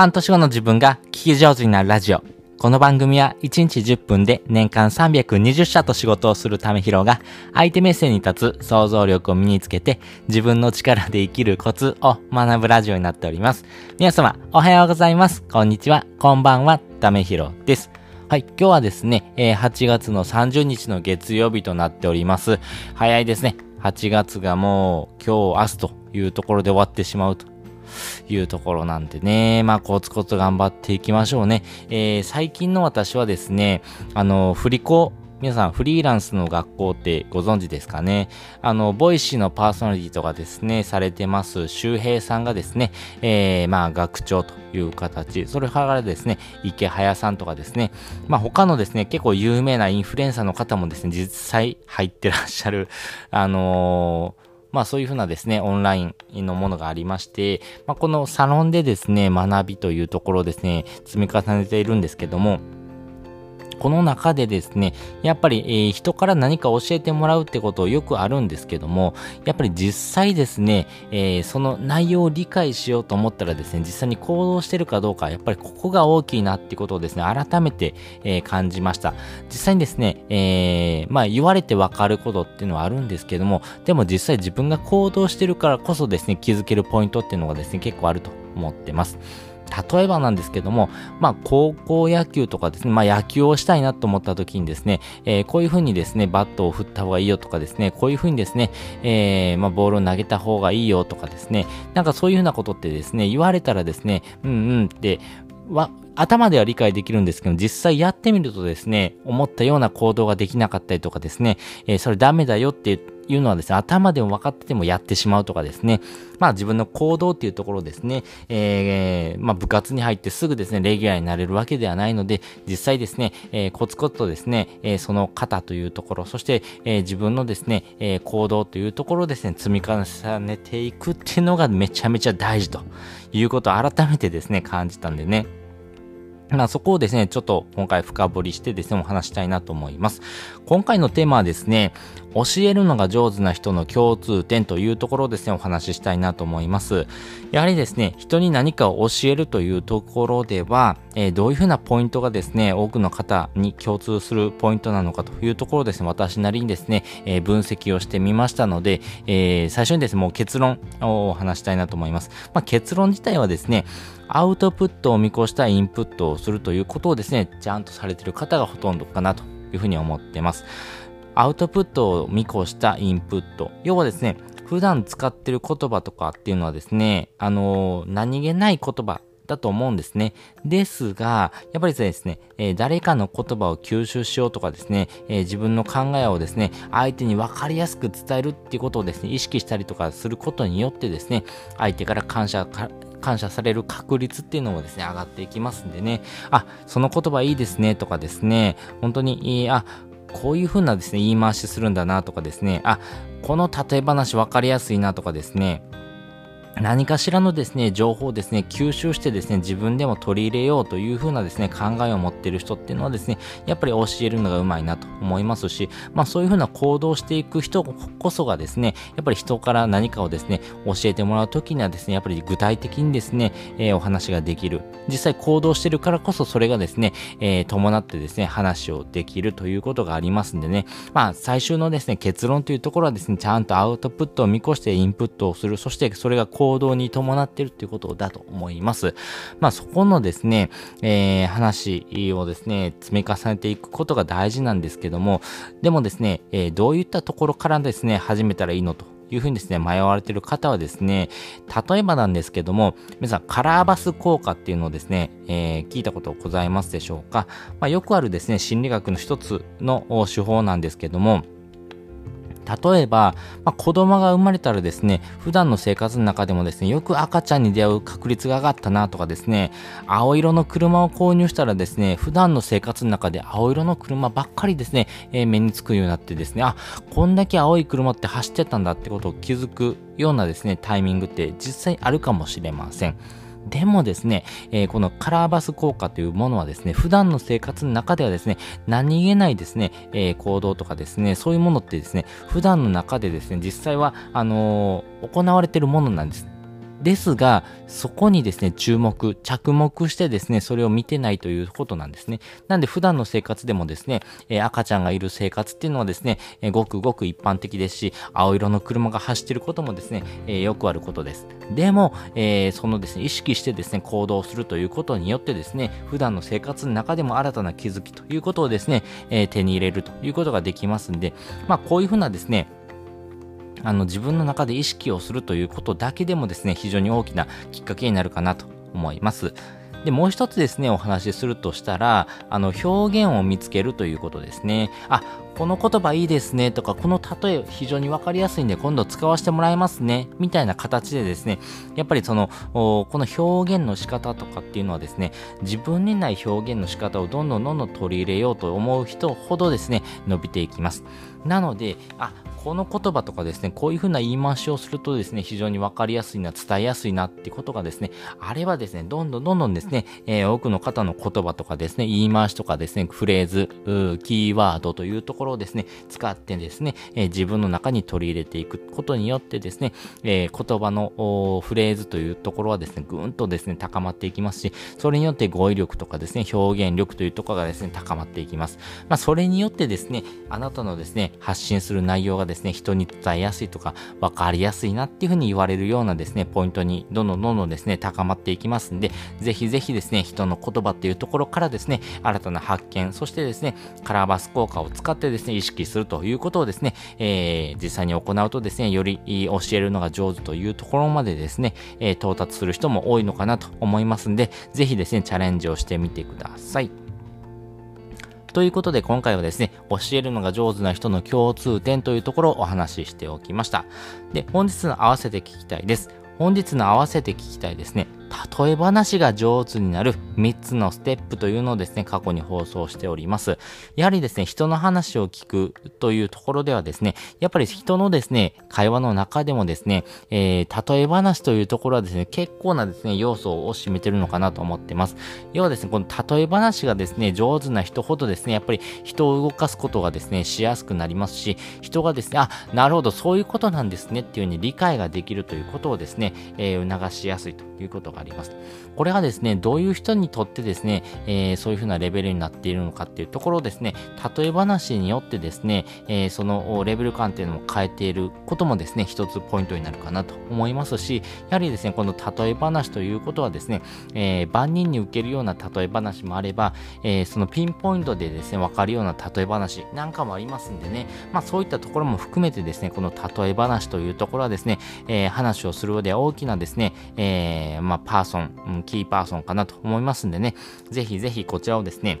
半年後の自分が聞き上手になるラジオ。この番組は1日10分で年間320社と仕事をするためひろが相手目線に立つ想像力を身につけて自分の力で生きるコツを学ぶラジオになっております。皆様おはようございます。こんにちは。こんばんは。ためひろです。はい、今日はですね、え、8月の30日の月曜日となっております。早いですね。8月がもう今日明日というところで終わってしまうというところなんでね、まあ、コツコツ頑張っていきましょうね。えー、最近の私はですね、あの、フリ校、皆さん、フリーランスの学校ってご存知ですかね？あの、 Voicy のパーソナリティとかですね、されてます、周平さんがですね、えー、まあ、学長という形、それからですね、イケハヤさんとかですね、まあ、他のですね、結構有名なインフルエンサーの方もですね、実際入ってらっしゃる、あのーまあそういうふうなですね、オンラインのものがありまして、まあこのサロンでですね、学びというところですね、積み重ねているんですけども、この中でですね、やっぱり、えー、人から何か教えてもらうってことよくあるんですけども、やっぱり実際ですね、えー、その内容を理解しようと思ったらですね、実際に行動してるかどうか、やっぱりここが大きいなってことをですね、改めて、えー、感じました。実際にですね、えまあ言われてわかることっていうのはあるんですけども、でも実際自分が行動してるからこそですね、気づけるポイントっていうのがですね、結構あると思ってます。例えばなんですけども、まあ、高校野球とかですね、まあ、野球をしたいなと思った時にですね、えー、こういう風にですね、バットを振った方がいいよとかですね、こういう風にですね、えー、まあ、ボールを投げた方がいいよとかですね、なんかそういう風なことってですね、言われたらですね、うんうんって、わ、頭では理解できるんですけど、実際やってみるとですね、思ったような行動ができなかったりとかですね、えー、それダメだよって言っていうのはですね、頭でも分かっててもやってしまうとかですね、まあ自分の行動っていうところですね、えー、まあ部活に入ってすぐですね、レギュラーになれるわけではないので、実際ですね、えー、コツコツとですね、えー、その型というところ、そして、えー、自分のですね、えー、行動というところをですね、積み重ねていくっていうのがめちゃめちゃ大事ということを改めてですね、感じたんでね、まあそこをですね、ちょっと今回深掘りしてですね、お話したいなと思います。今回のテーマはですね、教えるのが上手な人の共通点というところですね、お話ししたいなと思います。やはりですね、人に何かを教えるというところでは、えー、どういうふうなポイントがですね、多くの方に共通するポイントなのかというところですね、私なりにですね、えー、分析をしてみましたので、えー、最初にですね、もう結論をお話したいなと思います。まあ、結論自体はですね、アウトプットを見越したインプットをするということをですね、ちゃんとされている方がほとんどかなというふうに思ってます。アウトプットを見越したインプット。要はですね、普段使ってる言葉とかっていうのはですね、あのー、何気ない言葉だと思うんですね。ですが、やっぱりですね、えー、誰かの言葉を吸収しようとかですね、えー、自分の考えをですね、相手に分かりやすく伝えるっていうことをですね、意識したりとかすることによってですね、相手から感謝感謝される確率っていうのもですね、上がっていきますんでね、あ、その言葉いいですねとかですね、本当に、あ、こういう風なですね、言い回しするんだなとかですね、あ、この例え話分かりやすいなとかですね、何かしらのですね、情報をですね、吸収してですね、自分でも取り入れようという風なですね、考えを持っている人っていうのはですね、やっぱり教えるのがうまいなと思いますし、まあそういう風な行動していく人こそがですね、やっぱり人から何かをですね、教えてもらうときにはですね、やっぱり具体的にですね、えー、お話ができる。実際行動してるからこそそれがですね、えー、伴ってですね、話をできるということがありますんでね、まあ最終のですね、結論というところはですね、ちゃんとアウトプットを見越してインプットをする。そしてそれが行動に伴っているということだと思います。まあそこのですね、えー、話をですね、積み重ねていくことが大事なんですけども、でもですね、えー、どういったところからですね、始めたらいいのというふうにですね、迷われている方はですね、例えばなんですけども、皆さん、カラーバス効果っていうのをですね、えー、聞いたことございますでしょうか？まあ、よくあるですね、心理学の一つの手法なんですけども、例えば、まあ、子供が生まれたらですね、普段の生活の中でもですね、よく赤ちゃんに出会う確率が上がったなとかですね、青色の車を購入したらですね、普段の生活の中で青色の車ばっかりですね、えー、目につくようになってですね、あ、こんだけ青い車って走ってたんだってことを気づくようなですね、タイミングって実際あるかもしれません。でもですね、えー、このカラーバス効果というものはですね、普段の生活の中ではですね、何気ないですね、えー、行動とかですね、そういうものってですね、普段の中でですね、実際は、あのー、行われているものなんです。ですが、そこにですね、注目、着目してですね、それを見てないということなんですね。なんで普段の生活でもですね、え、赤ちゃんがいる生活っていうのはですね、え、ごくごく一般的ですし、青色の車が走ってることもですね、え、よくあることです。でも、えそのですね、意識してですね、行動するということによってですね、普段の生活の中でも新たな気づきということをですね、え手に入れるということができますんで、まあこういうふうなですね、あの自分の中で意識をするということだけでもですね、非常に大きなきっかけになるかなと思います。で、もう一つですね、お話しするとしたら、あの、表現を見つけるということですね。あ、この言葉いいですねとか、この例え非常にわかりやすいんで今度使わせてもらいますね、みたいな形でですね、やっぱりその、この表現の仕方とかっていうのはですね、自分にない表現の仕方をどんどんどんどん取り入れようと思う人ほどですね、伸びていきます。なので、あ、この言葉とかですね、こういうふうな言い回しをするとですね、非常にわかりやすいな、伝えやすいなってことがですね、あればですね、どんどんどんどんですね、えー、多くの方の言葉とかですね、言い回しとかですね、フレーズ、キーワードというところをですね、使ってですね、えー、自分の中に取り入れていくことによってですね、えー、言葉のフレーズというところはですね、ぐんとですね、高まっていきますし、それによって語彙力とかですね、表現力というところがですね、高まっていきます。まあ、それによってですね、あなたのですね、発信する内容がですね、人に伝えやすいとか、分かりやすいなっていうふうに言われるようなですね、ポイントにどんどんどんどんですね、高まっていきますんで、ぜひぜひですね、人の言葉っていうところからですね、新たな発見、そしてですね、カラーバス効果を使ってですね、意識するということをですね、えー、実際に行うとですね、より教えるのが上手というところまでですね、えー、到達する人も多いのかなと思いますんで、ぜひですね、チャレンジをしてみてください。ということで今回はですね、教えるのが上手な人の共通点というところをお話ししておきました。で、本日の合わせて聞きたいです。本日の合わせて聞きたいですね。例え話が上手になる3つのステップというのをですね、過去に放送しております。やはりですね、人の話を聞くというところではですね、やっぱり人のですね、会話の中でもですね、えー、例え話というところはですね、結構なですね、要素を占めてるのかなと思ってます。要はですね、この例え話がですね、上手な人ほどですね、やっぱり人を動かすことがですね、しやすくなりますし、人がですね、あ、なるほど、そういうことなんですねっていうふうに理解ができるということをですね、えー、促しやすいということがあります。これがですね、どういう人にとってですね、えー、そういうふうなレベルになっているのかっていうところをですね、例え話によってですね、えー、そのレベル感っていうのも変えていることもですね、一つポイントになるかなと思いますし、やはりですね、この例え話ということはですね、えー、万人に受けるような例え話もあれば、え、そのピンポイントでですね、わかるような例え話なんかもありますんでね、まあそういったところも含めてですね、この例え話というところはですね、え、話をする上で大きなですね、えー、まあパーソン、うん、キーパーソンかなと思いますんでね、ぜひぜひこちらをですね、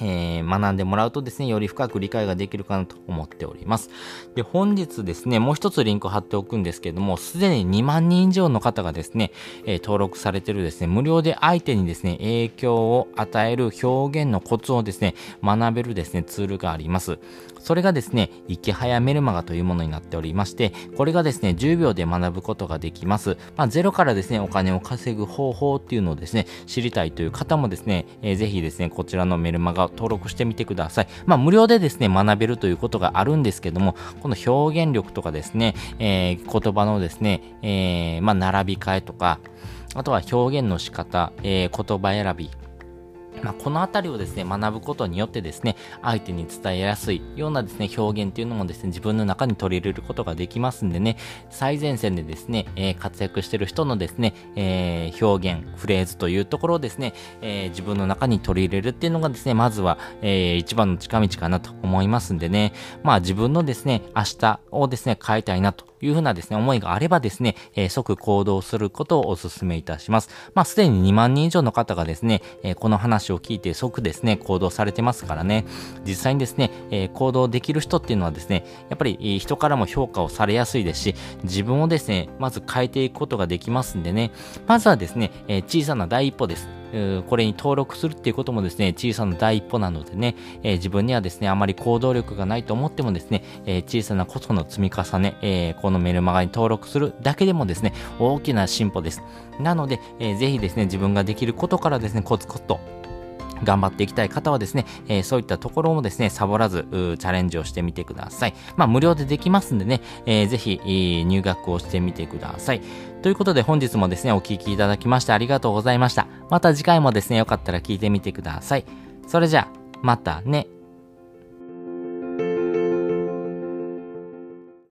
えー、学んでもらうとですね、より深く理解ができるかなと思っております。で、本日ですね、もう一つリンクを貼っておくんですけれども、すでに2万人以上の方がですね、えー、登録されてるですね、無料で相手にですね、影響を与える表現のコツをですね、学べるですね、ツールがあります。それがですね、いき早メルマガというものになっておりまして、これがですね、10秒で学ぶことができます。まあ、ゼロからですね、お金を稼ぐ方法っていうのをですね、知りたいという方もですね、えー、ぜひですね、こちらのメルマガを登録してみてください。まあ、無料でですね、学べるということがあるんですけども、この表現力とかですね、えー、言葉のですね、えー、まあ、並び替えとか、あとは表現の仕方、えー、言葉選び、まあ、このあたりをですね、学ぶことによってですね、相手に伝えやすいようなですね、表現っていうのもですね、自分の中に取り入れることができますんでね、最前線でですね、えー、活躍してる人のですね、えー、表現、フレーズというところをですね、えー、自分の中に取り入れるっていうのがですね、まずは、え一番の近道かなと思いますんでね、まあ自分のですね、明日をですね、変えたいなというふうなですね、思いがあればですね、えー、即行動することをお勧めいたします。まあ、すでに2万人以上の方がですね、えー、この話を聞いて即ですね、行動されてますからね、実際にですね、えー、行動できる人っていうのはですね、やっぱり人からも評価をされやすいですし、自分をですね、まず変えていくことができますんでね、まずはですね、え小さな第一歩です。これに登録するっていうこともですね、小さな第一歩なのでね、えー、自分にはですね、あまり行動力がないと思ってもですね、えー、小さなことの積み重ね、えー、このメルマガに登録するだけでもですね、大きな進歩です。なので、えー、ぜひですね、自分ができることからですね、コツコツと頑張っていきたい方はですね、えー、そういったところもですね、サボらず、チャレンジをしてみてください。まあ、無料でできますんでね、えー、ぜひ、入学をしてみてください。ということで本日もですね、お聴きいただきましてありがとうございました。また次回もですね、よかったら聞いてみてください。それじゃあ、またね。